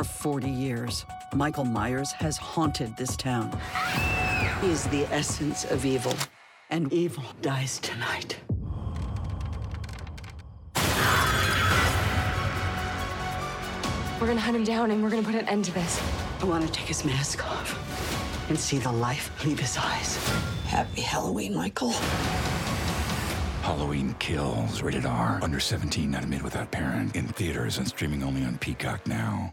For 40 years, Michael Myers has haunted this town. He is the essence of evil, and evil dies tonight. We're gonna hunt him down and we're gonna put an end to this. I want to take his mask off and see the life leave his eyes. Happy Halloween, Michael. Halloween Kills, rated R. Under 17, not admitted without parent. In theaters and streaming only on Peacock now.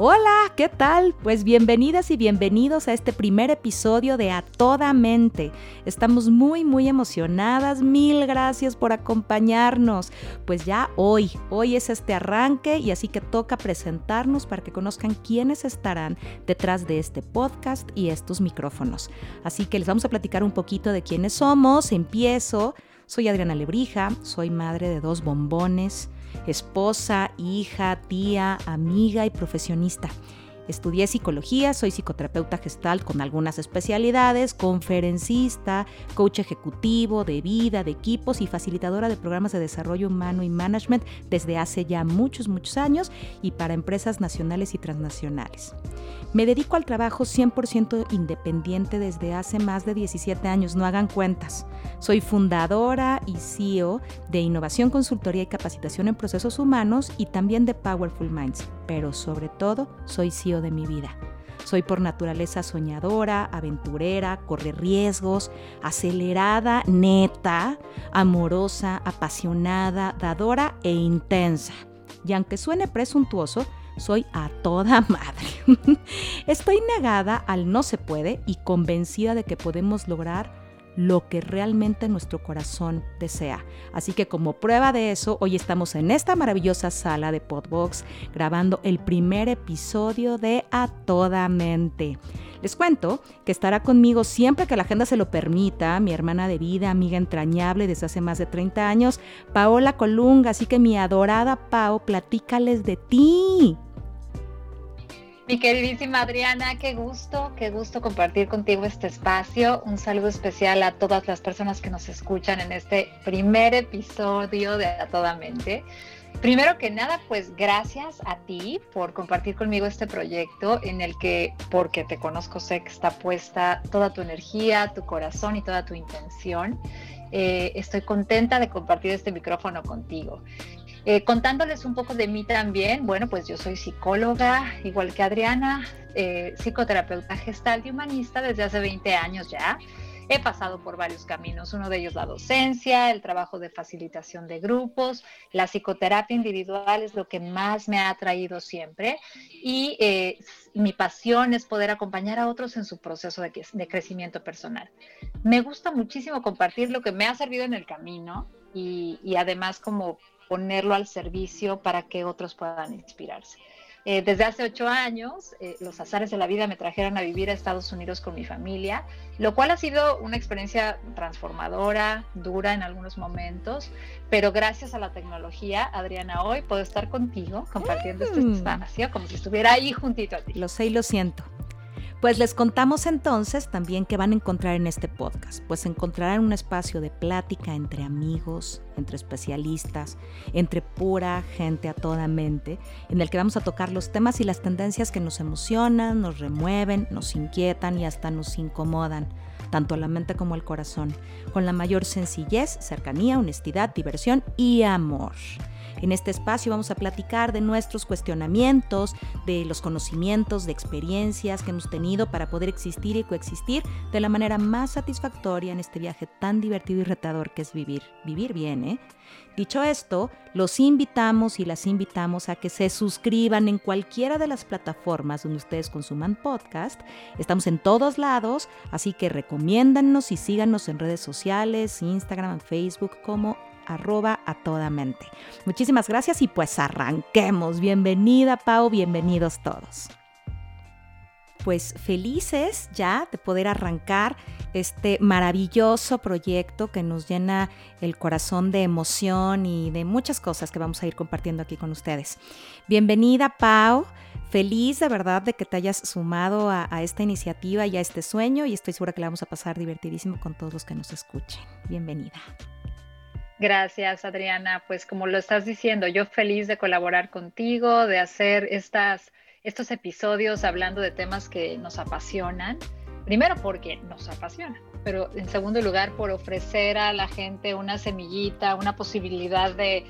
Hola, ¿qué tal? Pues bienvenidas y bienvenidos a este primer episodio de A Toda Mente. Estamos muy, muy emocionadas. Mil gracias por acompañarnos. Pues ya hoy, hoy es este arranque y así que toca presentarnos para que conozcan quiénes estarán detrás de este podcast y estos micrófonos. Así que les vamos a platicar un poquito de quiénes somos. Empiezo. Soy Adriana Lebrija, soy madre de dos bombones esposa, hija, tía, amiga y profesionista. Estudié psicología, soy psicoterapeuta gestal con algunas especialidades, conferencista, coach ejecutivo de vida, de equipos y facilitadora de programas de desarrollo humano y management desde hace ya muchos, muchos años y para empresas nacionales y transnacionales. Me dedico al trabajo 100% independiente desde hace más de 17 años, no hagan cuentas. Soy fundadora y CEO de Innovación, Consultoría y Capacitación en Procesos Humanos y también de Powerful Minds, pero sobre todo soy CEO de mi vida. Soy por naturaleza soñadora, aventurera, corre riesgos, acelerada, neta, amorosa, apasionada, dadora e intensa. Y aunque suene presuntuoso, soy a toda madre. Estoy negada al no se puede y convencida de que podemos lograr lo que realmente nuestro corazón desea. Así que como prueba de eso, hoy estamos en esta maravillosa sala de Podbox grabando el primer episodio de A Toda Mente. Les cuento que estará conmigo siempre que la agenda se lo permita, mi hermana de vida, amiga entrañable desde hace más de 30 años, Paola Colunga. Así que mi adorada Pao, platícales de ti. Mi queridísima Adriana, qué gusto, qué gusto compartir contigo este espacio. Un saludo especial a todas las personas que nos escuchan en este primer episodio de A Toda Mente. Primero que nada, pues gracias a ti por compartir conmigo este proyecto en el que, porque te conozco, sé que está puesta toda tu energía, tu corazón y toda tu intención. Eh, estoy contenta de compartir este micrófono contigo. Eh, contándoles un poco de mí también, bueno, pues yo soy psicóloga, igual que Adriana, eh, psicoterapeuta gestal y humanista desde hace 20 años ya. He pasado por varios caminos, uno de ellos la docencia, el trabajo de facilitación de grupos, la psicoterapia individual es lo que más me ha atraído siempre y eh, mi pasión es poder acompañar a otros en su proceso de, crecimiento personal. Me gusta muchísimo compartir lo que me ha servido en el camino y además como ponerlo al servicio para que otros puedan inspirarse. Eh, desde hace ocho años, eh, los azares de la vida me trajeron a vivir a Estados Unidos con mi familia, lo cual ha sido una experiencia transformadora, dura en algunos momentos, pero gracias a la tecnología, Adriana, hoy puedo estar contigo compartiendo este mm. espacio como si estuviera ahí juntito a ti. Lo sé y lo siento. Pues les contamos entonces también que van a encontrar en este podcast. Pues encontrarán un espacio de plática entre amigos, entre especialistas, entre pura gente a toda mente, en el que vamos a tocar los temas y las tendencias que nos emocionan, nos remueven, nos inquietan y hasta nos incomodan tanto la mente como al corazón, con la mayor sencillez, cercanía, honestidad, diversión y amor. En este espacio vamos a platicar de nuestros cuestionamientos, de los conocimientos, de experiencias que hemos tenido para poder existir y coexistir de la manera más satisfactoria en este viaje tan divertido y retador que es vivir. Vivir bien, ¿eh? Dicho esto, los invitamos y las invitamos a que se suscriban en cualquiera de las plataformas donde ustedes consuman podcast. Estamos en todos lados, así que recomiéndanos y síganos en redes sociales, Instagram, Facebook como arroba a toda mente. Muchísimas gracias y pues arranquemos. Bienvenida Pau, bienvenidos todos. pues felices ya de poder arrancar este maravilloso proyecto que nos llena el corazón de emoción y de muchas cosas que vamos a ir compartiendo aquí con ustedes. Bienvenida, Pau. Feliz de verdad de que te hayas sumado a, esta iniciativa y a este sueño y estoy segura que la vamos a pasar divertidísimo con todos los que nos escuchen. Bienvenida. Gracias, Adriana. Pues como lo estás diciendo, yo feliz de colaborar contigo, de hacer estas, estos episodios hablando de temas que nos apasionan. Primero porque nos apasionan pero en segundo lugar por ofrecer a la gente una semillita, una posibilidad de,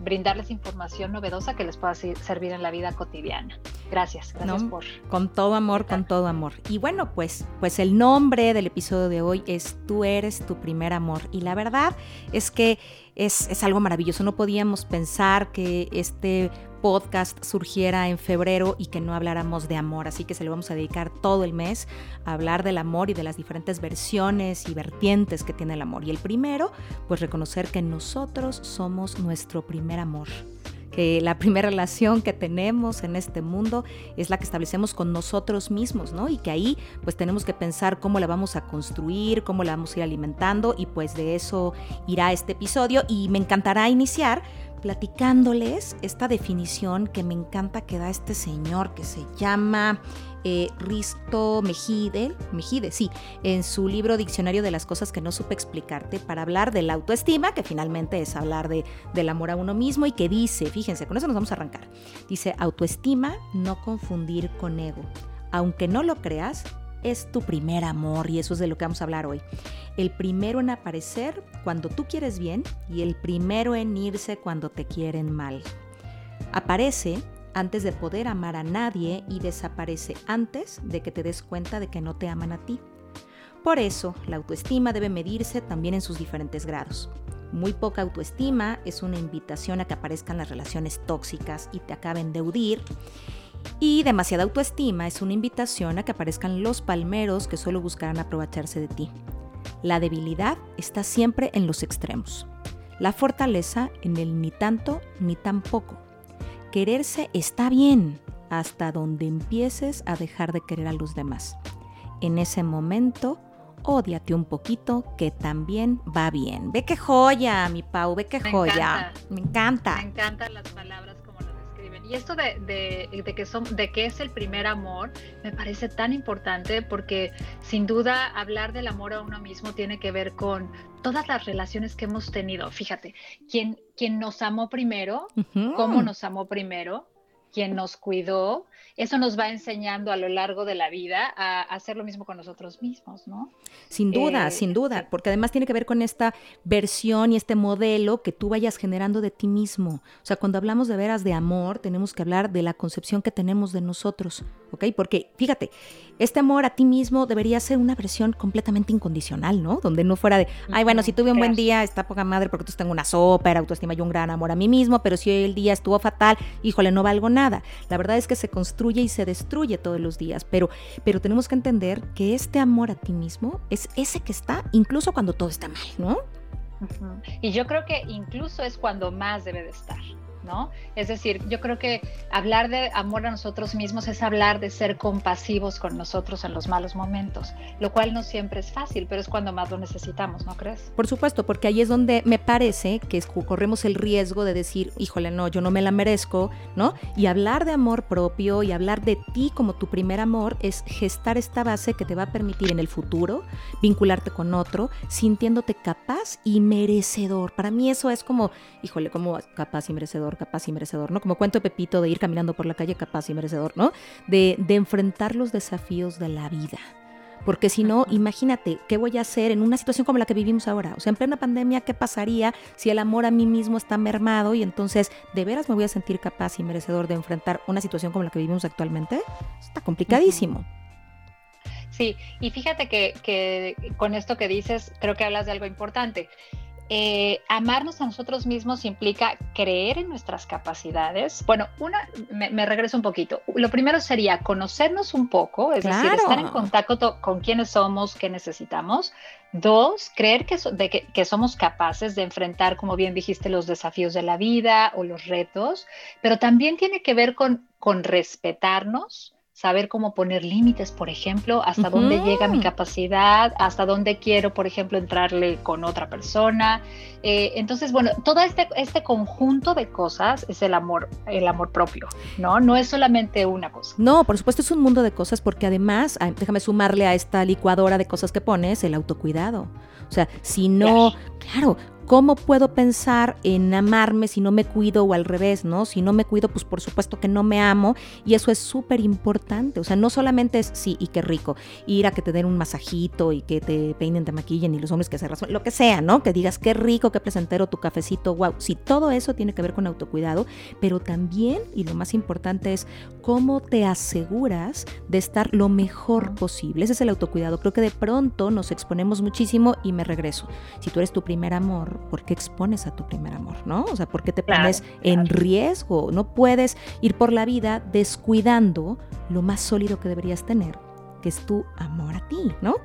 brindarles información novedosa que les pueda servir en la vida cotidiana. Gracias, gracias por... Con todo amor, con todo amor. Y bueno, pues, pues el nombre del episodio de hoy es Tú eres tu primer amor. Y la verdad es que es, es algo maravilloso. No podíamos pensar que este podcast surgiera en febrero y que no habláramos de amor. Así que se lo vamos a dedicar todo el mes a hablar del amor y de las diferentes versiones y vertientes que tiene el amor. Y el primero, pues reconocer que nosotros somos nuestro primer amor que la primera relación que tenemos en este mundo es la que establecemos con nosotros mismos, ¿no? Y que ahí pues tenemos que pensar cómo la vamos a construir, cómo la vamos a ir alimentando y pues de eso irá este episodio y me encantará iniciar platicándoles esta definición que me encanta que da este señor que se llama eh, Risto Mejide, Mejide, sí, en su libro Diccionario de las cosas que no supe explicarte, para hablar de la autoestima, que finalmente es hablar de, del amor a uno mismo y que dice, fíjense, con eso nos vamos a arrancar, dice autoestima, no confundir con ego. Aunque no lo creas, es tu primer amor y eso es de lo que vamos a hablar hoy. El primero en aparecer cuando tú quieres bien y el primero en irse cuando te quieren mal. Aparece antes de poder amar a nadie y desaparece antes de que te des cuenta de que no te aman a ti. Por eso, la autoestima debe medirse también en sus diferentes grados. Muy poca autoestima es una invitación a que aparezcan las relaciones tóxicas y te acaben de y demasiada autoestima es una invitación a que aparezcan los palmeros que solo buscarán aprovecharse de ti. La debilidad está siempre en los extremos. La fortaleza en el ni tanto ni tan poco. Quererse está bien hasta donde empieces a dejar de querer a los demás. En ese momento, ódiate un poquito que también va bien. Ve qué joya, mi Pau, ve qué joya. Me encanta. Me encantan las palabras y esto de, que son, de que es el primer amor me parece tan importante porque sin duda hablar del amor a uno mismo tiene que ver con todas las relaciones que hemos tenido. Fíjate, quien, quien nos amó primero, cómo nos amó primero, quien nos cuidó, eso nos va enseñando a lo largo de la vida a, hacer lo mismo con nosotros mismos, ¿no? Sin duda, eh, sin duda, porque además tiene que ver con esta versión y este modelo que tú vayas generando de ti mismo. O sea, cuando hablamos de veras de amor, tenemos que hablar de la concepción que tenemos de nosotros, ¿ok? Porque fíjate, este amor a ti mismo debería ser una versión completamente incondicional, ¿no? Donde no fuera de, ay, bueno, si tuve un buen día, está poca madre porque tú tengo una sopa, era autoestima y un gran amor a mí mismo, pero si hoy el día estuvo fatal, híjole, no valgo nada. La verdad es que se construye y se destruye todos los días, pero, pero tenemos que entender que este amor a ti mismo es ese que está incluso cuando todo está mal, ¿no? Y yo creo que incluso es cuando más debe de estar. ¿No? Es decir, yo creo que hablar de amor a nosotros mismos es hablar de ser compasivos con nosotros en los malos momentos, lo cual no siempre es fácil, pero es cuando más lo necesitamos, ¿no crees? Por supuesto, porque ahí es donde me parece que corremos el riesgo de decir, híjole, no, yo no me la merezco, ¿no? Y hablar de amor propio y hablar de ti como tu primer amor es gestar esta base que te va a permitir en el futuro vincularte con otro, sintiéndote capaz y merecedor. Para mí eso es como, híjole, como capaz y merecedor capaz y merecedor, ¿no? Como cuento de Pepito de ir caminando por la calle capaz y merecedor, ¿no? De, de enfrentar los desafíos de la vida. Porque si no, imagínate, ¿qué voy a hacer en una situación como la que vivimos ahora? O sea, en plena pandemia, ¿qué pasaría si el amor a mí mismo está mermado y entonces de veras me voy a sentir capaz y merecedor de enfrentar una situación como la que vivimos actualmente? Está complicadísimo. Sí, y fíjate que, que, con esto que dices, creo que hablas de algo importante. Eh, amarnos a nosotros mismos implica creer en nuestras capacidades. Bueno, una, me, regreso un poquito. Lo primero sería conocernos un poco, es decir, estar en contacto con quiénes somos, qué necesitamos. Dos, creer que, que, somos capaces de enfrentar, como bien dijiste, los desafíos de la vida o los retos, pero también tiene que ver con, con respetarnos saber cómo poner límites, por ejemplo, hasta dónde llega mi capacidad, hasta dónde quiero, por ejemplo, entrarle con otra persona. Eh, entonces, bueno, todo este, este conjunto de cosas es el amor, el amor propio, ¿no? No es solamente una cosa. No, por supuesto es un mundo de cosas porque además, déjame sumarle a esta licuadora de cosas que pones el autocuidado. O sea, si no, claro, ¿Cómo puedo pensar en amarme si no me cuido o al revés, ¿no? Si no me cuido, pues por supuesto que no me amo y eso es súper importante. O sea, no solamente es, sí, y qué rico, ir a que te den un masajito y que te peinen, te maquillen y los hombres que se razón, lo que sea, ¿no? Que digas qué rico, qué placentero tu cafecito, wow. Sí, todo eso tiene que ver con autocuidado, pero también, y lo más importante es cómo te aseguras de estar lo mejor posible. Ese es el autocuidado. Creo que de pronto nos exponemos muchísimo y me regreso. Si tú eres tu primer amor, ¿por qué expones a tu primer amor? ¿No? O sea, ¿por qué te pones en riesgo? No puedes ir por la vida descuidando lo más sólido que deberías tener, que es tu amor a ti, ¿no?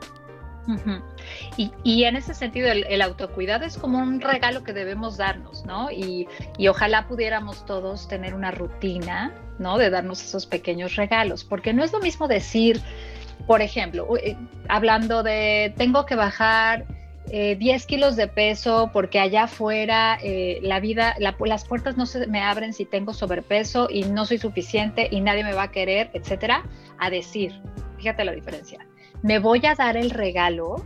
y, en ese sentido, el, autocuidado es como un regalo que debemos darnos, ¿no? Y, y, ojalá pudiéramos todos tener una rutina, ¿no? De darnos esos pequeños regalos, porque no es lo mismo decir, por ejemplo, eh, hablando de, tengo que bajar 10 eh, kilos de peso porque allá afuera eh, la vida, las puertas no se me abren si tengo sobrepeso y no soy suficiente y nadie me va a querer, etcétera, a decir, fíjate la diferencia me voy a dar el regalo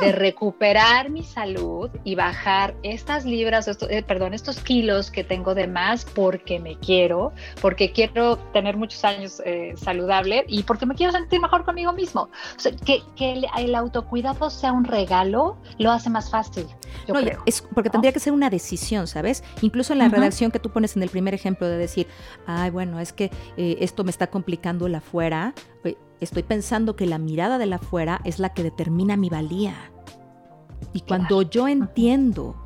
de recuperar mi salud y bajar estas libras, eh, perdón, estos kilos que tengo de más porque me quiero, porque quiero tener muchos años eh, saludable y porque me quiero sentir mejor conmigo mismo. O sea, que, el, autocuidado sea un regalo lo hace más fácil. Yo creo, es porque tendría que ser una decisión, ¿sabes? Incluso en la redacción que tú pones en el primer ejemplo de decir, ay, bueno, es que eh, esto me está complicando el afuera estoy pensando que la mirada de la afuera es la que determina mi valía. Y cuando yo entiendo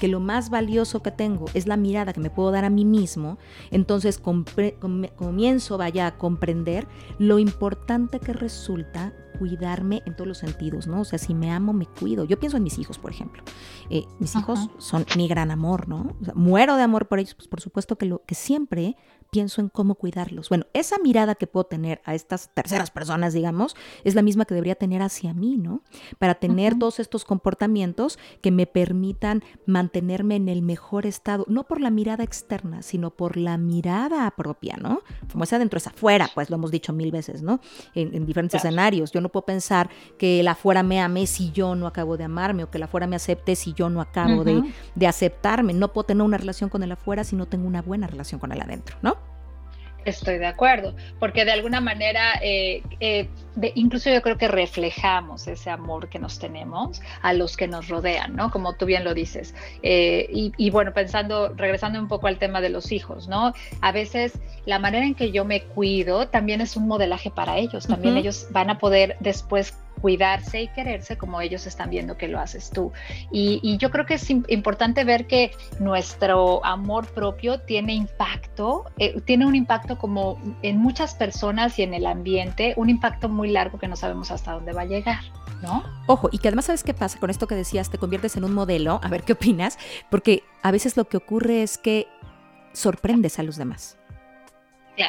que lo más valioso que tengo es la mirada que me puedo dar a mí mismo, entonces comienzo, vaya, a comprender lo importante que resulta cuidarme en todos los sentidos, ¿no? O sea, si me amo, me cuido. Yo pienso en mis hijos, por ejemplo. Eh, mis hijos son mi gran amor, ¿no? O sea, muero de amor por ellos, pues por supuesto que, lo, que siempre pienso en cómo cuidarlos. Bueno, esa mirada que puedo tener a estas terceras personas, digamos, es la misma que debería tener hacia mí, ¿no? Para tener todos estos comportamientos que me permitan mantenerme en el mejor estado, no por la mirada externa, sino por la mirada propia, ¿no? Como es adentro, es afuera, pues lo hemos dicho mil veces, ¿no? En, diferentes escenarios. Yo no puedo pensar que el afuera me ame si yo no acabo de amarme o que el afuera me acepte si yo no acabo de, de aceptarme. No puedo tener una relación con el afuera si no tengo una buena relación con el adentro, ¿no? Estoy de acuerdo, porque de alguna manera, eh, eh, incluso yo creo que reflejamos ese amor que nos tenemos a los que nos rodean, ¿no? Como tú bien lo dices. Eh, y, bueno, pensando, regresando un poco al tema de los hijos, ¿no? A veces la manera en que yo me cuido también es un modelaje para ellos, también ellos van a poder después cuidarse y quererse como ellos están viendo que lo haces tú. Y, yo creo que es importante ver que nuestro amor propio tiene impacto, eh, tiene un impacto como en muchas personas y en el ambiente, un impacto muy largo que no sabemos hasta dónde va a llegar. ¿No? Ojo, y que además sabes qué pasa con esto que decías, te conviertes en un modelo, a ver qué opinas, porque a veces lo que ocurre es que sorprendes a los demás.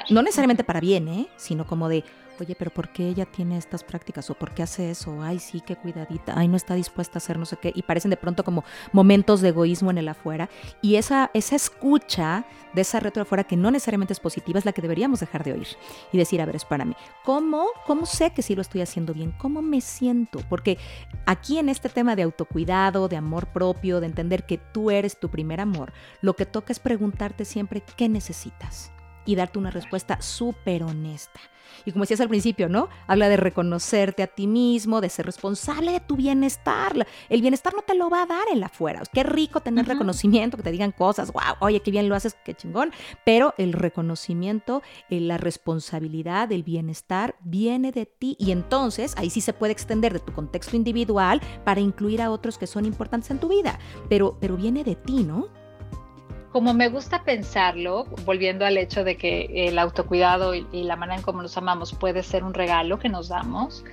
No necesariamente para bien, ¿eh? sino como de, oye, pero ¿por qué ella tiene estas prácticas? ¿O por qué hace eso? Ay, sí, qué cuidadita. Ay, no está dispuesta a hacer no sé qué. Y parecen de pronto como momentos de egoísmo en el afuera. Y esa, esa escucha de esa retro afuera que no necesariamente es positiva es la que deberíamos dejar de oír. Y decir, a ver, espérame, ¿cómo, cómo sé que sí lo estoy haciendo bien? ¿Cómo me siento? Porque aquí en este tema de autocuidado, de amor propio, de entender que tú eres tu primer amor, lo que toca es preguntarte siempre qué necesitas y darte una respuesta súper honesta. Y como decías al principio, ¿no? Habla de reconocerte a ti mismo, de ser responsable de tu bienestar. El bienestar no te lo va a dar el afuera. Qué rico tener reconocimiento, que te digan cosas, wow, oye, qué bien lo haces, qué chingón. Pero el reconocimiento, eh, la responsabilidad, el bienestar viene de ti. Y entonces ahí sí se puede extender de tu contexto individual para incluir a otros que son importantes en tu vida. Pero, pero viene de ti, ¿no? Como me gusta pensarlo, volviendo al hecho de que el autocuidado y, la manera en cómo nos amamos puede ser un regalo que nos damos,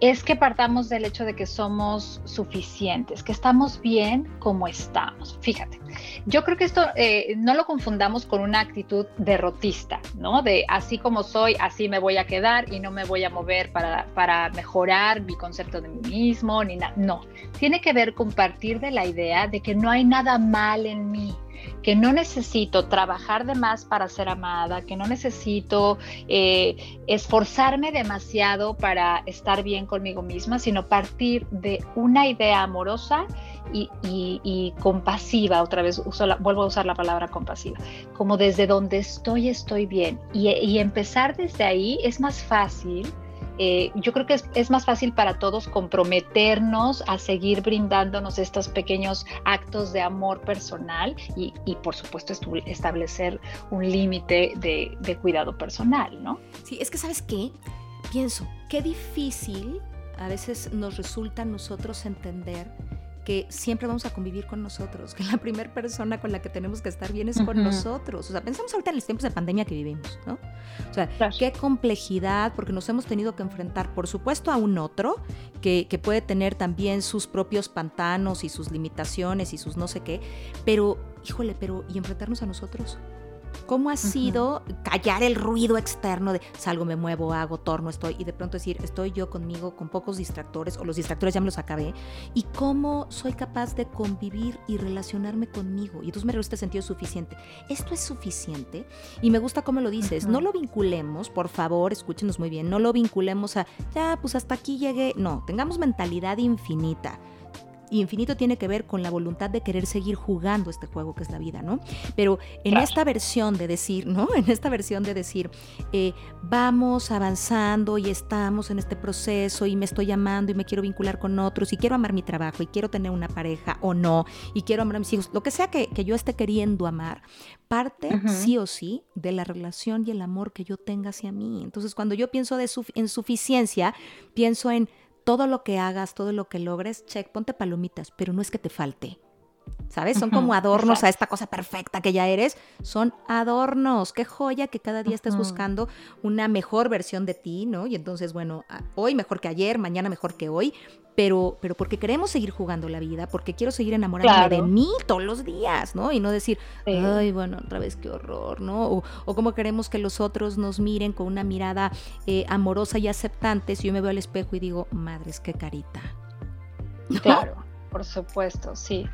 es que partamos del hecho de que somos suficientes, que estamos bien como estamos. Fíjate, yo creo que esto eh, no lo confundamos con una actitud derrotista, ¿no? De así como soy, así me voy a quedar y no me voy a mover para, para mejorar mi concepto de mí mismo, ni nada. No, tiene que ver con partir de la idea de que no hay nada mal en mí que no necesito trabajar de más para ser amada, que no necesito eh, esforzarme demasiado para estar bien conmigo misma, sino partir de una idea amorosa y, compasiva, otra vez vuelvo a usar la palabra compasiva, como desde donde estoy estoy bien. y empezar desde ahí es más fácil eh, yo creo que es, más fácil para todos comprometernos a seguir brindándonos estos pequeños actos de amor personal y, por supuesto establecer un límite de, de cuidado personal, ¿no? Sí, es que sabes qué, pienso, qué difícil a veces nos resulta a nosotros entender que siempre vamos a convivir con nosotros, que la primera persona con la que tenemos que estar bien es con nosotros. O sea, pensamos ahorita en los tiempos de pandemia que vivimos, ¿no? O sea, qué complejidad, porque nos hemos tenido que enfrentar, por supuesto, a un otro que, que puede tener también sus propios pantanos y sus limitaciones y sus no sé qué, pero, híjole, pero, ¿y enfrentarnos a nosotros? ¿Cómo ha sido callar el ruido externo de salgo, me muevo, hago, torno, estoy y de pronto decir, estoy yo conmigo con pocos distractores o los distractores ya me los acabé? ¿Y cómo soy capaz de convivir y relacionarme conmigo? Y entonces me este sentido suficiente. ¿Esto es suficiente? Y me gusta cómo lo dices. No lo vinculemos, por favor, escúchenos muy bien, no lo vinculemos a, ya, pues hasta aquí llegué. No, tengamos mentalidad infinita y infinito tiene que ver con la voluntad de querer seguir jugando este juego que es la vida, ¿no? Pero en esta versión de decir, ¿no? En esta versión de decir, eh, vamos avanzando y estamos en este proceso y me estoy amando y me quiero vincular con otros y quiero amar mi trabajo y quiero tener una pareja o no y quiero amar a mis hijos, lo que sea que, yo esté queriendo amar, parte sí o sí de la relación y el amor que yo tenga hacia mí. Entonces, cuando yo pienso de en suficiencia, pienso en todo lo que hagas, todo lo que logres, check, ponte palomitas, pero no es que te falte. ¿Sabes? Son como adornos a esta cosa perfecta que ya eres. Son adornos. Qué joya que cada día estés buscando una mejor versión de ti, ¿no? Y entonces, bueno, hoy mejor que ayer, mañana mejor que hoy, pero, pero porque queremos seguir jugando la vida, porque quiero seguir enamorándome de mí todos los días, ¿no? Y no decir, ay, bueno, otra vez qué horror, ¿no? O, o como queremos que los otros nos miren con una mirada eh, amorosa y aceptante, si yo me veo al espejo y digo, madres, qué carita. Claro. Por supuesto, sí.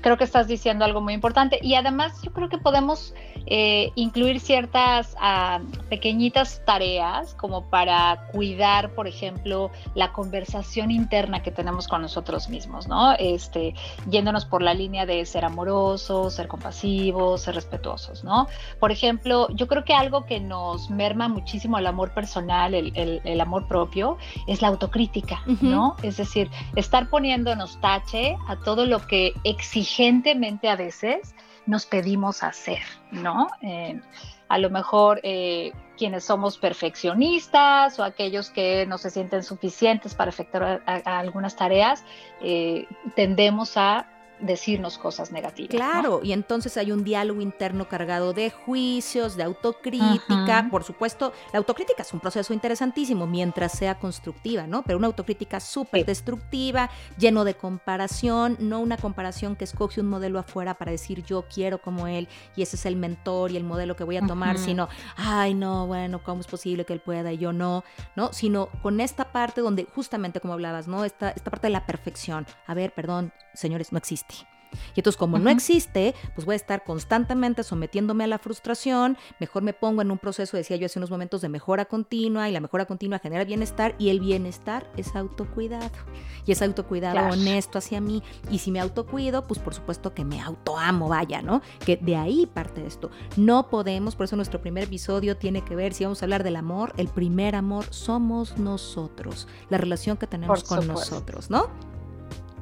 creo que estás diciendo algo muy importante y además yo creo que podemos eh, incluir ciertas ah, pequeñitas tareas como para cuidar, por ejemplo, la conversación interna que tenemos con nosotros mismos, ¿no? Este, yéndonos por la línea de ser amorosos, ser compasivos, ser respetuosos, ¿no? Por ejemplo, yo creo que algo que nos merma muchísimo el amor personal, el, amor propio, es la autocrítica, ¿no? Es decir, estar poniéndonos tache a todo lo que exigentemente a veces nos pedimos hacer, ¿no? Eh, a lo mejor eh, quienes somos perfeccionistas o aquellos que no se sienten suficientes para efectuar algunas tareas, eh, tendemos a decirnos cosas negativas. Claro, y entonces hay un diálogo interno cargado de juicios, de autocrítica. Por supuesto, la autocrítica es un proceso interesantísimo mientras sea constructiva, ¿no? Pero una autocrítica súper destructiva, lleno de comparación, no una comparación que escoge un modelo afuera para decir yo quiero como él y ese es el mentor y el modelo que voy a tomar, sino, ay, no, bueno, ¿cómo es posible que él pueda y yo no? ¿No? Sino con esta parte donde justamente como hablabas, ¿no? Esta, esta parte de la perfección. A ver, perdón, señores, no existe. Y entonces como no existe, pues voy a estar constantemente sometiéndome a la frustración, mejor me pongo en un proceso, decía yo hace unos momentos, de mejora continua y la mejora continua genera bienestar y el bienestar es autocuidado. Y es autocuidado honesto hacia mí. Y si me autocuido, pues por supuesto que me autoamo, vaya, ¿no? Que de ahí parte esto. No podemos, por eso nuestro primer episodio tiene que ver, si vamos a hablar del amor, el primer amor somos nosotros, la relación que tenemos con nosotros, ¿no?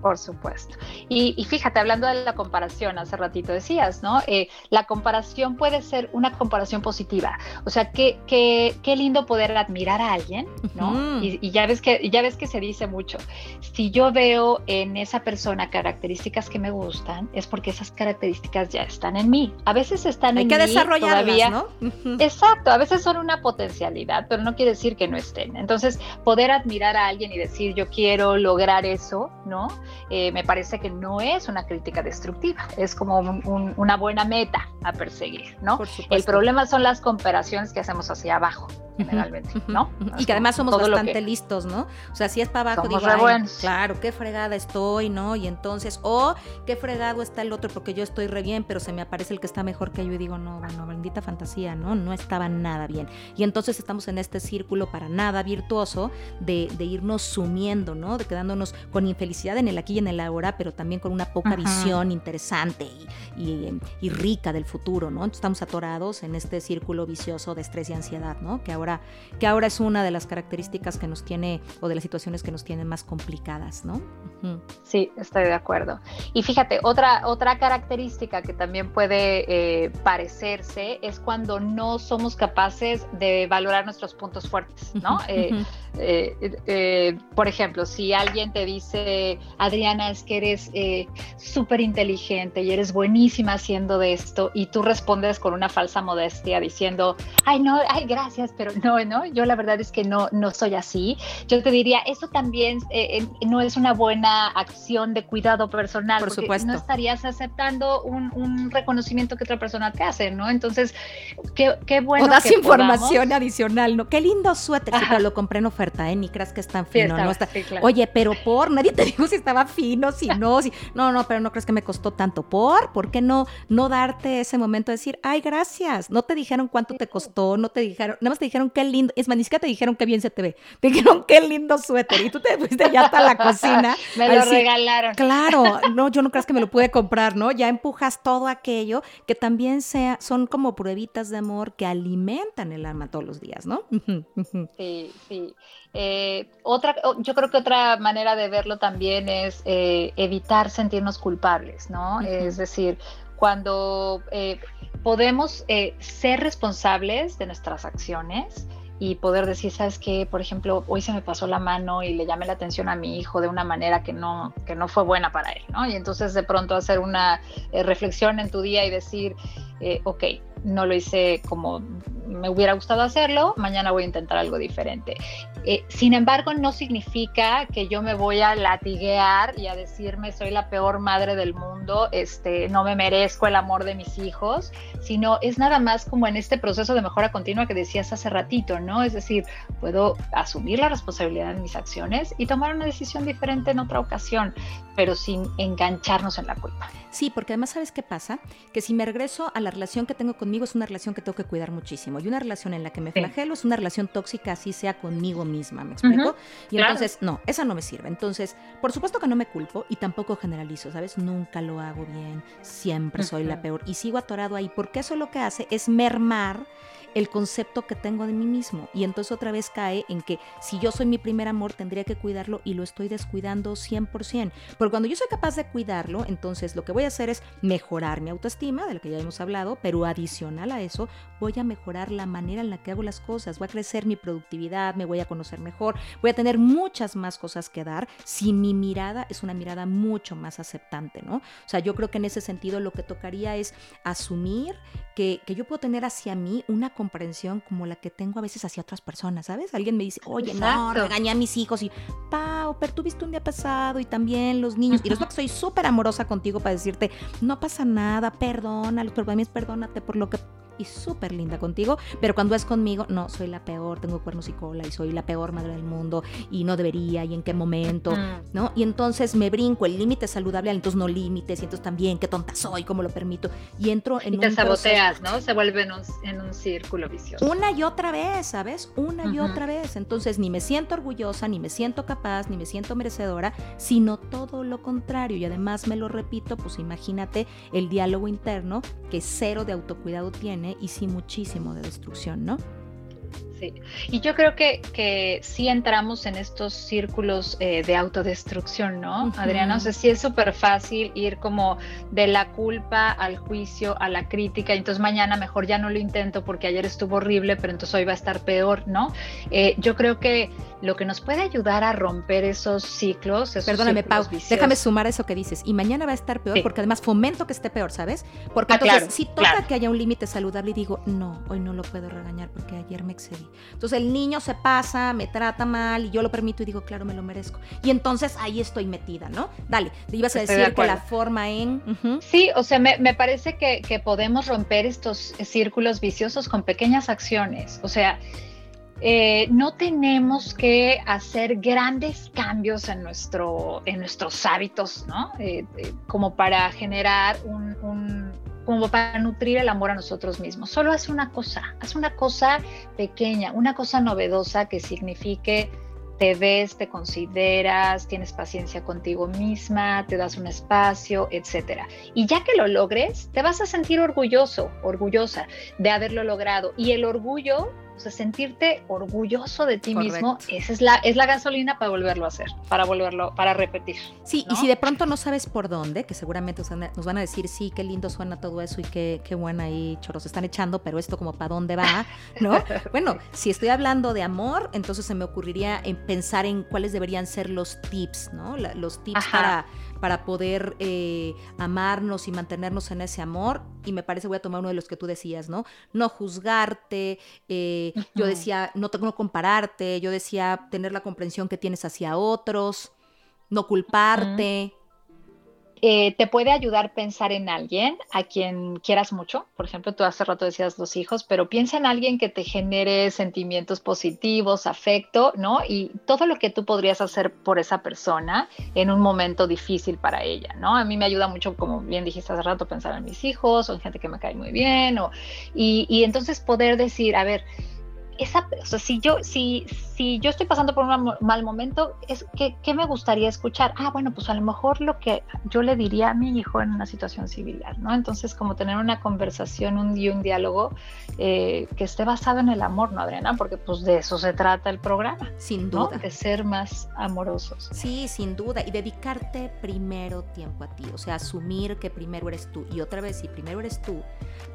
Por supuesto. Y, fíjate, hablando de la comparación, hace ratito decías, ¿no? Eh, la comparación puede ser una comparación positiva. O sea, qué, qué, qué lindo poder admirar a alguien, ¿no? y, ya ves que, ya ves que se dice mucho. Si yo veo en esa persona características que me gustan, es porque esas características ya están en mí. A veces están en mí. Hay que desarrollarlas, ¿no? Exacto, a veces son una potencialidad, pero no quiere decir que no estén. Entonces, poder admirar a alguien y decir, yo quiero lograr eso, ¿no? Eh, me parece que no es una crítica destructiva, es como una buena meta a perseguir, ¿no? El problema son las comparaciones que hacemos hacia abajo generalmente, ¿no? Y que además somos bastante listos, ¿no? O sea, si es para abajo, digo, claro, qué fregada estoy, ¿no? Y entonces, o qué fregado está el otro porque yo estoy re bien, pero se me aparece el que está mejor que yo y digo, no, bueno, bendita fantasía, ¿no? No estaba nada bien. Y entonces estamos en este círculo para nada virtuoso de, irnos sumiendo, ¿no? De quedándonos con infelicidad en el aquí y en el ahora, pero también con una poca visión interesante y, y, rica del futuro, ¿no? Estamos atorados en este círculo vicioso de estrés y ansiedad, ¿no? Que ahora, que ahora es una de las características que nos tiene o de las situaciones que nos tienen más complicadas, ¿no? Sí, estoy de acuerdo. Y fíjate, otra, otra característica que también puede eh, parecerse es cuando no somos capaces de valorar nuestros puntos fuertes, ¿no? Eh, eh, por ejemplo, si alguien te dice, Adriana, es que eres súper inteligente y eres buenísima haciendo de esto, y tú respondes con una falsa modestia diciendo, ay, no, ay, gracias, pero no, no, yo la verdad es que no, no soy así. Yo te diría, eso también no es una buena acción de cuidado personal, Por porque supuesto. no estarías aceptando un, reconocimiento que otra persona te hace, ¿no? Entonces, qué, qué bueno. O das información adicional, ¿no? Qué lindo suéter, sí, pero lo compré en oferta, ¿eh? Ni creas que es tan fino, ¿no? Oye, pero por, nadie te dijo si estaba fino, si no, si, no, no, pero no crees que me costó tanto. ¿Por? ¿Por qué no, no darte ese momento de decir, ay, gracias? No te dijeron cuánto te costó, no te dijeron, nada más te dijeron qué lindo, es más, ni siquiera te dijeron qué bien se te ve, te dijeron qué lindo suéter y tú te fuiste ya hasta la cocina. me lo regalaron. Claro, no, yo no creas que me lo pude comprar, ¿no? Ya empujas todo aquello que también sea, son como pruebitas de amor que alimentan el alma todos los días, ¿no? Sí, sí. Eh, otra, yo creo que otra manera de verlo también es eh, evitar sentirnos culpables, ¿no? Es decir, cuando eh, podemos ser responsables de nuestras acciones, y poder decir, sabes que, por ejemplo, hoy se me pasó la mano y le llamé la atención a mi hijo de una manera que no, que no fue buena para él, ¿no? Y entonces de pronto hacer una eh, reflexión en tu día y decir, eh, ok, no lo hice como me hubiera gustado hacerlo, mañana voy a intentar algo diferente. Eh, sin embargo, no significa que yo me voy a latiguear y a decirme soy la peor madre del mundo, este, no me merezco el amor de mis hijos, sino es nada más como en este proceso de mejora continua que decías hace ratito, ¿no? Es decir, puedo asumir la responsabilidad de mis acciones y tomar una decisión diferente en otra ocasión, pero sin engancharnos en la culpa. Sí, porque además sabes qué pasa, que si me regreso a la relación que tengo conmigo es una relación que tengo que cuidar muchísimo y una relación en la que me flagelo es una relación tóxica así sea conmigo misma, ¿me explico? y entonces, no, esa no me sirve. Entonces, por supuesto que no me culpo y tampoco generalizo, ¿sabes? Nunca lo hago bien, siempre soy la peor y sigo atorado ahí porque eso lo que hace es mermar el concepto que tengo de mí mismo. Y entonces otra vez cae en que si yo soy mi primer amor, tendría que cuidarlo y lo estoy descuidando 100%. Porque cuando yo soy capaz de cuidarlo, entonces lo que voy a hacer es mejorar mi autoestima, de lo que ya hemos hablado, pero adicional a eso, voy a mejorar la manera en la que hago las cosas, voy a crecer mi productividad, me voy a conocer mejor, voy a tener muchas más cosas que dar si mi mirada es una mirada mucho más aceptante, ¿no? O sea, yo creo que en ese sentido lo que tocaría es asumir que, que yo puedo tener hacia mí una comprensión como la que tengo a veces hacia otras personas, ¿sabes? Alguien me dice, oye, no, regañé a mis hijos y, Pau, pero tú viste un día pasado y también los niños. Y resulta que soy súper amorosa contigo para decirte, no pasa nada, perdona, pero para mí es perdónate por lo que y súper linda contigo, pero cuando es conmigo, no, soy la peor, tengo cuernos y cola y soy la peor madre del mundo y no debería y en qué momento, mm. ¿no? Y entonces me brinco, el límite saludable, entonces no límites y entonces también, qué tonta soy, cómo lo permito y entro en y te saboteas, ¿no? Se vuelve en un, en un, círculo vicioso. Una y otra vez, ¿sabes? Una y otra vez. Entonces ni me siento orgullosa, ni me siento capaz, ni me siento merecedora, sino todo lo contrario y además me lo repito, pues imagínate el diálogo interno que cero de autocuidado tiene y sí muchísimo de destrucción, ¿no? Sí, y yo creo que, que sí entramos en estos círculos eh, de autodestrucción, ¿no, Adriana? O sea, sí es súper fácil ir como de la culpa al juicio, a la crítica, y entonces mañana mejor ya no lo intento porque ayer estuvo horrible, pero entonces hoy va a estar peor, ¿no? Eh, yo creo que lo que nos puede ayudar a romper esos ciclos, esos Perdóname, Pau, déjame sumar eso que dices, y mañana va a estar peor porque además fomento que esté peor, ¿sabes? Porque Ah, entonces claro, si toca que haya un límite saludable y digo, no, hoy no lo puedo regañar porque ayer me excedí. Entonces el niño se pasa, me trata mal y yo lo permito y digo, claro, me lo merezco. Y entonces ahí estoy metida, ¿no? Dale, te ibas a de decir que la forma en... Sí, o sea, me, me parece que, que podemos romper estos círculos viciosos con pequeñas acciones. O sea, eh, no tenemos que hacer grandes cambios en, nuestro, en nuestros hábitos, ¿no? Eh, eh, como para generar un, un- como para nutrir el amor a nosotros mismos. Solo haz una cosa, haz una cosa pequeña, una cosa novedosa que signifique te ves, te consideras, tienes paciencia contigo misma, te das un espacio, etcétera. Y ya que lo logres, te vas a sentir orgulloso, orgullosa de haberlo logrado. Y el orgullo, o sea, sentirte orgulloso de ti mismo, esa es la, es la gasolina para volverlo a hacer, para volverlo, para repetir. Sí, ¿no? y si de pronto no sabes por dónde, que seguramente nos van a- nos van a decir, sí, qué lindo suena todo eso y qué, qué buena ahí choros están echando, pero esto como para dónde va, ¿no? Bueno, si estoy hablando de amor, entonces se me ocurriría en pensar en cuáles deberían ser los tips, ¿no? La- los tips Ajá. para, para poder eh, amarnos y mantenernos en ese amor. Y me parece, voy a tomar uno de los que tú decías, ¿no? No juzgarte, eh, yo decía, no, no compararte, yo decía, tener la comprensión que tienes hacia otros, no culparte. Eh, te puede ayudar pensar en alguien a quien quieras mucho. Por ejemplo, tú hace rato decías los hijos, pero piensa en alguien que te genere sentimientos positivos, afecto, ¿no? Y todo lo que tú podrías hacer por esa persona en un momento difícil para ella, ¿no? A mí me ayuda mucho, como bien dijiste hace rato, pensar en mis hijos o en gente que me cae muy bien. O, y, y entonces poder decir, a ver, esa, o sea, si yo, si, si yo estoy pasando por un mal- momento, es que, ¿qué me gustaría escuchar? Ah, bueno, pues a lo mejor lo que yo le diría a mi hijo en una situación similar, ¿no? Entonces, como tener una conversación un, y un diálogo eh, que esté basado en el amor, ¿no, Adriana? Porque pues de eso se trata el programa, Sin ¿no? duda. De ser más amorosos. Sí, sin duda. Y dedicarte primero tiempo a ti. O sea, asumir que primero eres tú. Y otra vez, si primero eres tú,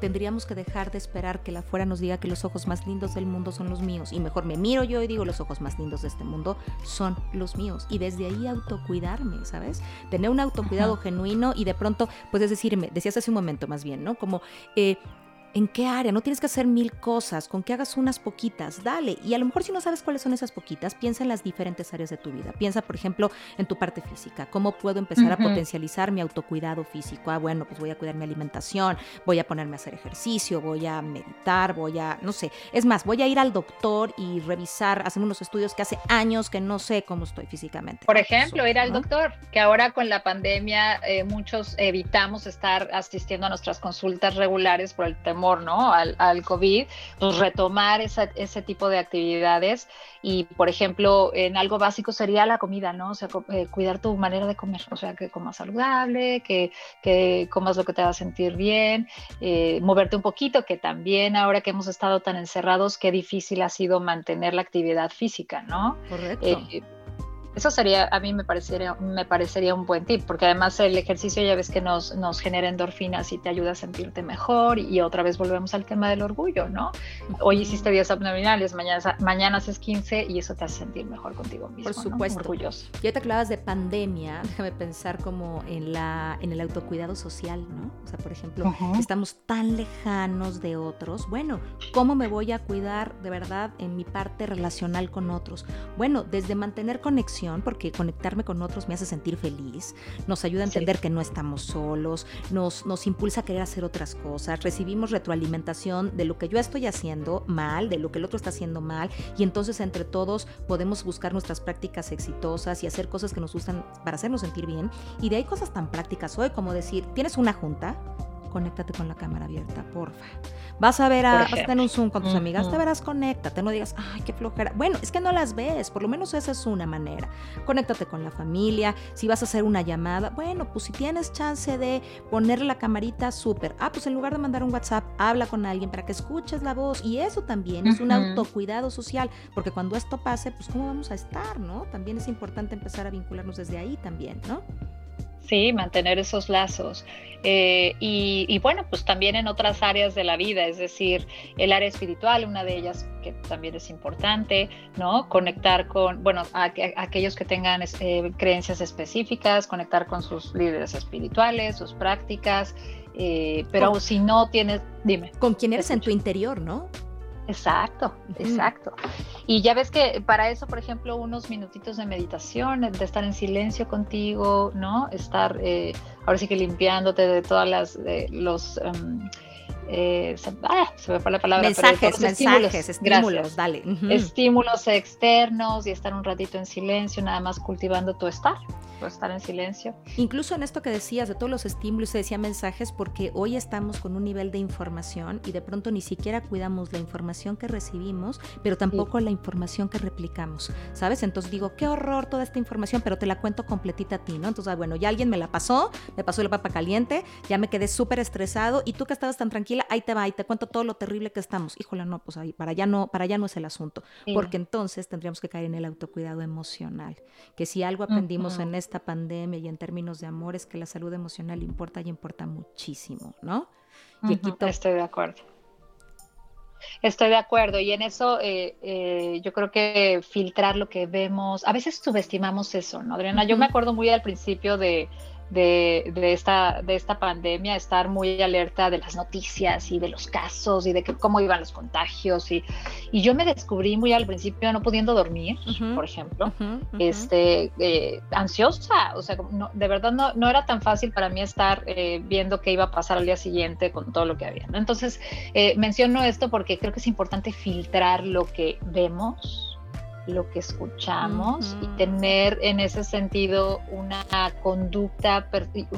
tendríamos que dejar de esperar que la afuera nos diga que los ojos más lindos del mundo son los míos. Y mejor me miro yo y digo, los ojos más lindos de este mundo son los míos. Y desde ahí autocuidarme, ¿sabes? Tener un autocuidado Ajá. genuino y de pronto puedes decirme, decías hace un momento más bien, ¿no? Como... eh, ¿En qué área? No tienes que hacer mil cosas, con que hagas unas poquitas, dale. Y a lo mejor si no sabes cuáles son esas poquitas, piensa en las diferentes áreas de tu vida. Piensa, por ejemplo, en tu parte física. ¿Cómo puedo empezar a potencializar mi autocuidado físico? Ah, bueno, pues voy a cuidar mi alimentación, voy a ponerme a hacer ejercicio, voy a meditar, voy a, no sé. Es más, voy a ir al doctor y revisar, hacer unos estudios que hace años que no sé cómo estoy físicamente. Por ejemplo, ir al ¿no? doctor, que ahora con la pandemia eh, muchos evitamos estar asistiendo a nuestras consultas regulares por el temor, ¿no? Al, al COVID, pues retomar esa- ese tipo de actividades y, por ejemplo, en algo básico sería la comida, ¿no? O sea, eh, cuidar tu manera de comer, o sea, que comas saludable, que, que comas lo que te va a sentir bien, eh, moverte un poquito, que también ahora que hemos estado tan encerrados, qué difícil ha sido mantener la actividad física, ¿no? Correcto. Eh, eso sería, a mí me parecería, me parecería un buen tip, porque además el ejercicio ya ves que nos, nos genera endorfinas y te ayuda a sentirte mejor. Y otra vez volvemos al tema del orgullo, ¿no? Hoy hiciste 10 abdominales, mañana, mañana haces 15 y eso te hace sentir mejor contigo mismo. Por ¿no? supuesto. Orgulloso. Y ahorita que hablabas de pandemia, déjame pensar como en, la, en el autocuidado social, ¿no? O sea, por ejemplo, Ujú. estamos tan lejanos de otros. Bueno, ¿cómo me voy a cuidar de verdad en mi parte relacional con otros? Bueno, desde mantener conexión, porque conectarme con otros me hace sentir feliz, nos ayuda a Sí. entender que no estamos solos, nos, nos impulsa a querer hacer otras cosas, recibimos retroalimentación de lo que yo estoy haciendo mal, de lo que el otro está haciendo mal, y entonces entre todos podemos buscar nuestras prácticas exitosas y hacer cosas que nos gustan para hacernos sentir bien. Y de ahí cosas tan prácticas hoy como decir, tienes una junta, conéctate con la cámara abierta, porfa. Vas a ver a, vas a tener un Zoom con tus amigas, te verás, conéctate, no digas, ay, qué flojera. Bueno, es que no las ves, por lo menos esa es una manera. Conéctate con la familia, si vas a hacer una llamada, bueno, pues si tienes chance de ponerle la camarita, súper. Ah, pues en lugar de mandar un WhatsApp, habla con alguien para que escuches la voz. Y eso también es un autocuidado social, porque cuando esto pase, pues cómo vamos a estar, ¿no? También es importante empezar a vincularnos desde ahí también, ¿no? Sí, mantener esos lazos. Eh, y, bueno, pues también en otras áreas de la vida, es decir, el área espiritual, una de ellas que también es importante, ¿no? Conectar con, bueno, aquellos que tengan eh, creencias específicas, conectar con sus líderes espirituales, sus prácticas, eh, pero si no tienes, dime. Con quién eres en tu interior, ¿no? Exacto, exacto. Y ya ves que para eso, por ejemplo, unos minutitos de meditación, de estar en silencio contigo, ¿no? Estar eh, ahora sí que limpiándote de todas las, de los... Em, eh, se, ah, se, me fue la palabra. Mensajes, mensajes, estímulos, dale. Estímulos externos y estar un ratito en silencio, nada más cultivando tu estar estar en silencio. Incluso en esto que decías de todos los estímulos, se decía mensajes porque hoy estamos con un nivel de información y de pronto ni siquiera cuidamos la información que recibimos, pero tampoco la información que replicamos, ¿sabes? Entonces digo, qué horror toda esta información, pero te la cuento completita a ti, ¿no? Entonces, ah, bueno, ya alguien me la pasó, me pasó la papa caliente, ya me quedé súper estresado y tú que estabas tan tranquila, ahí te va y te cuento todo lo terrible que estamos. Híjole, no, pues ahí, para allá no, para allá no es el asunto, porque entonces tendríamos que caer en el autocuidado emocional, que si algo aprendimos en esta pandemia y en términos de amor es que la salud emocional importa y importa muchísimo, ¿no? Estoy de acuerdo. Estoy de acuerdo y en eso eh, eh, yo creo que filtrar lo que vemos, a veces subestimamos eso, ¿no, Adriana? Yo me acuerdo muy al principio de, de, esta, de esta pandemia, estar muy alerta de las noticias y de los casos y de que, cómo iban los contagios. Y, y yo me descubrí muy al principio no pudiendo dormir, por ejemplo, este, eh, ansiosa. O sea, de verdad no, no, era tan fácil para mí estar eh, viendo qué iba a pasar al día siguiente con todo lo que había. Entonces, eh, menciono esto porque creo que es importante filtrar lo que vemos lo que escuchamos y tener en ese sentido una conducta,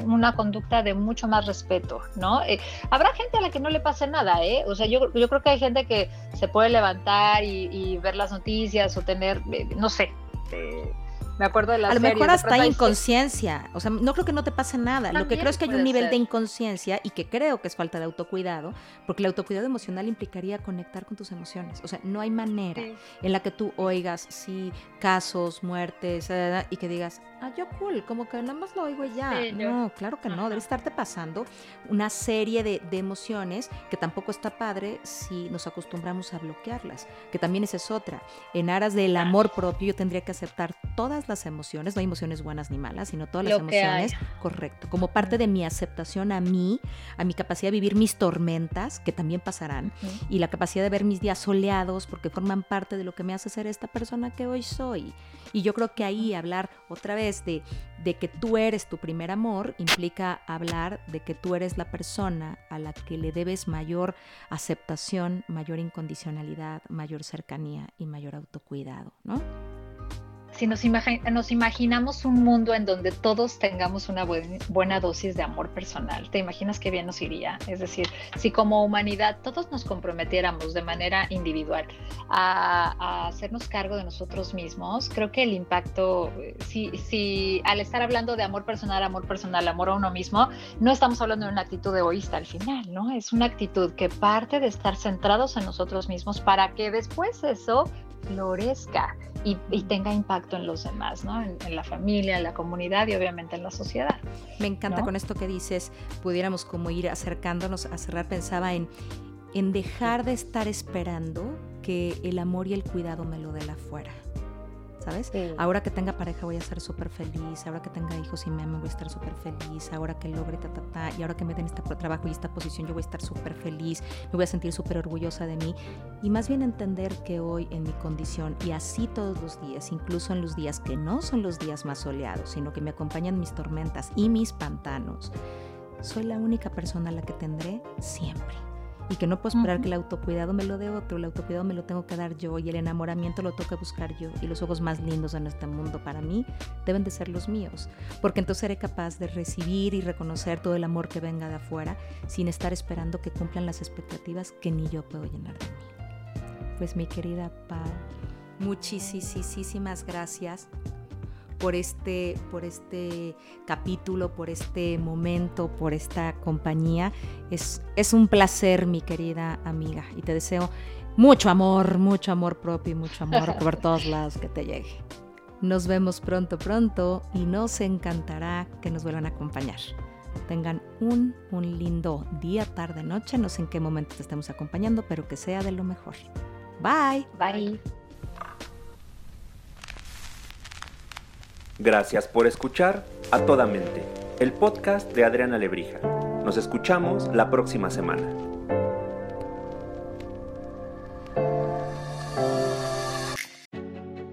una conducta de mucho más respeto, ¿no? Eh, habrá gente a la que no le pase nada, ¿eh? O sea, yo, yo creo que hay gente que se puede levantar y, ver las noticias o tener, eh, no sé, eh, me acuerdo de la A lo mejor hasta inconsciencia. O sea, no creo que no te pase nada. lo que creo es que hay un nivel de inconsciencia y que creo que es falta de autocuidado, porque el autocuidado emocional implicaría conectar con tus emociones. O sea, no hay manera en la que tú oigas, sí, casos, muertes, eh, y que digas, ah, yo cool, como que nada más lo oigo ya. no, claro que no. Debe estarte pasando una serie de, de, emociones que tampoco está padre si nos acostumbramos a bloquearlas, que también esa es otra. En aras del amor propio, yo tendría que aceptar todas las emociones, no hay emociones buenas ni malas, sino todas las emociones, correcto, como parte de mi aceptación a mí, a mi capacidad de vivir mis tormentas, que también pasarán, y la capacidad de ver mis días soleados, porque forman parte de lo que me hace ser esta persona que hoy soy. Y yo creo que ahí hablar otra vez de, de que tú eres tu primer amor implica hablar de que tú eres la persona a la que le debes mayor aceptación, mayor incondicionalidad, mayor cercanía y mayor autocuidado, ¿no? Si nos, imaginamos un mundo en donde todos tengamos una buena dosis de amor personal, ¿te imaginas qué bien nos iría? Es decir, si como humanidad todos nos comprometiéramos de manera individual a, hacernos cargo de nosotros mismos, creo que el impacto, si, si al estar hablando de amor personal, amor personal, amor a uno mismo, no estamos hablando de una actitud egoísta al final, ¿no? Es una actitud que parte de estar centrados en nosotros mismos para que después eso florezca y, tenga impacto en los demás, ¿no? En, la familia, en la comunidad y obviamente en la sociedad. Me encanta con esto que dices, pudiéramos como ir acercándonos a cerrar, pensaba en, en dejar de estar esperando que el amor y el cuidado me lo dé la ¿sabes? Ahora que tenga pareja voy a estar súper feliz, ahora que tenga hijos y me ame voy a estar súper feliz, ahora que logre ta, ta, ta, y ahora que me den este trabajo y esta posición yo voy a estar súper feliz, me voy a sentir súper orgullosa de mí. Y más bien entender que hoy en mi condición y así todos los días, incluso en los días que no son los días más soleados, sino que me acompañan mis tormentas y mis pantanos, soy la única persona a la que tendré siempre y que no puedo esperar que el autocuidado me lo dé otro, el autocuidado me lo tengo que dar yo y el enamoramiento lo toca buscar yo y los ojos más lindos en este mundo para mí deben de ser los míos, porque entonces seré capaz de recibir y reconocer todo el amor que venga de afuera sin estar esperando que cumplan las expectativas que ni yo puedo llenar de mí. Pues mi querida Pau, muchísimas gracias por este, por este capítulo, por este momento, por esta compañía. Es, es un placer, mi querida amiga, y te deseo mucho amor, mucho amor propio y mucho amor por todos lados que te llegue. Nos vemos pronto, pronto y nos encantará que nos vuelvan a acompañar. Tengan un, un lindo día, tarde, noche. No sé en qué momento te estemos acompañando, pero que sea de lo mejor. Bye. Bye. Gracias por escuchar A Toda Mente, el podcast de Adriana Lebrija. Nos escuchamos la próxima semana.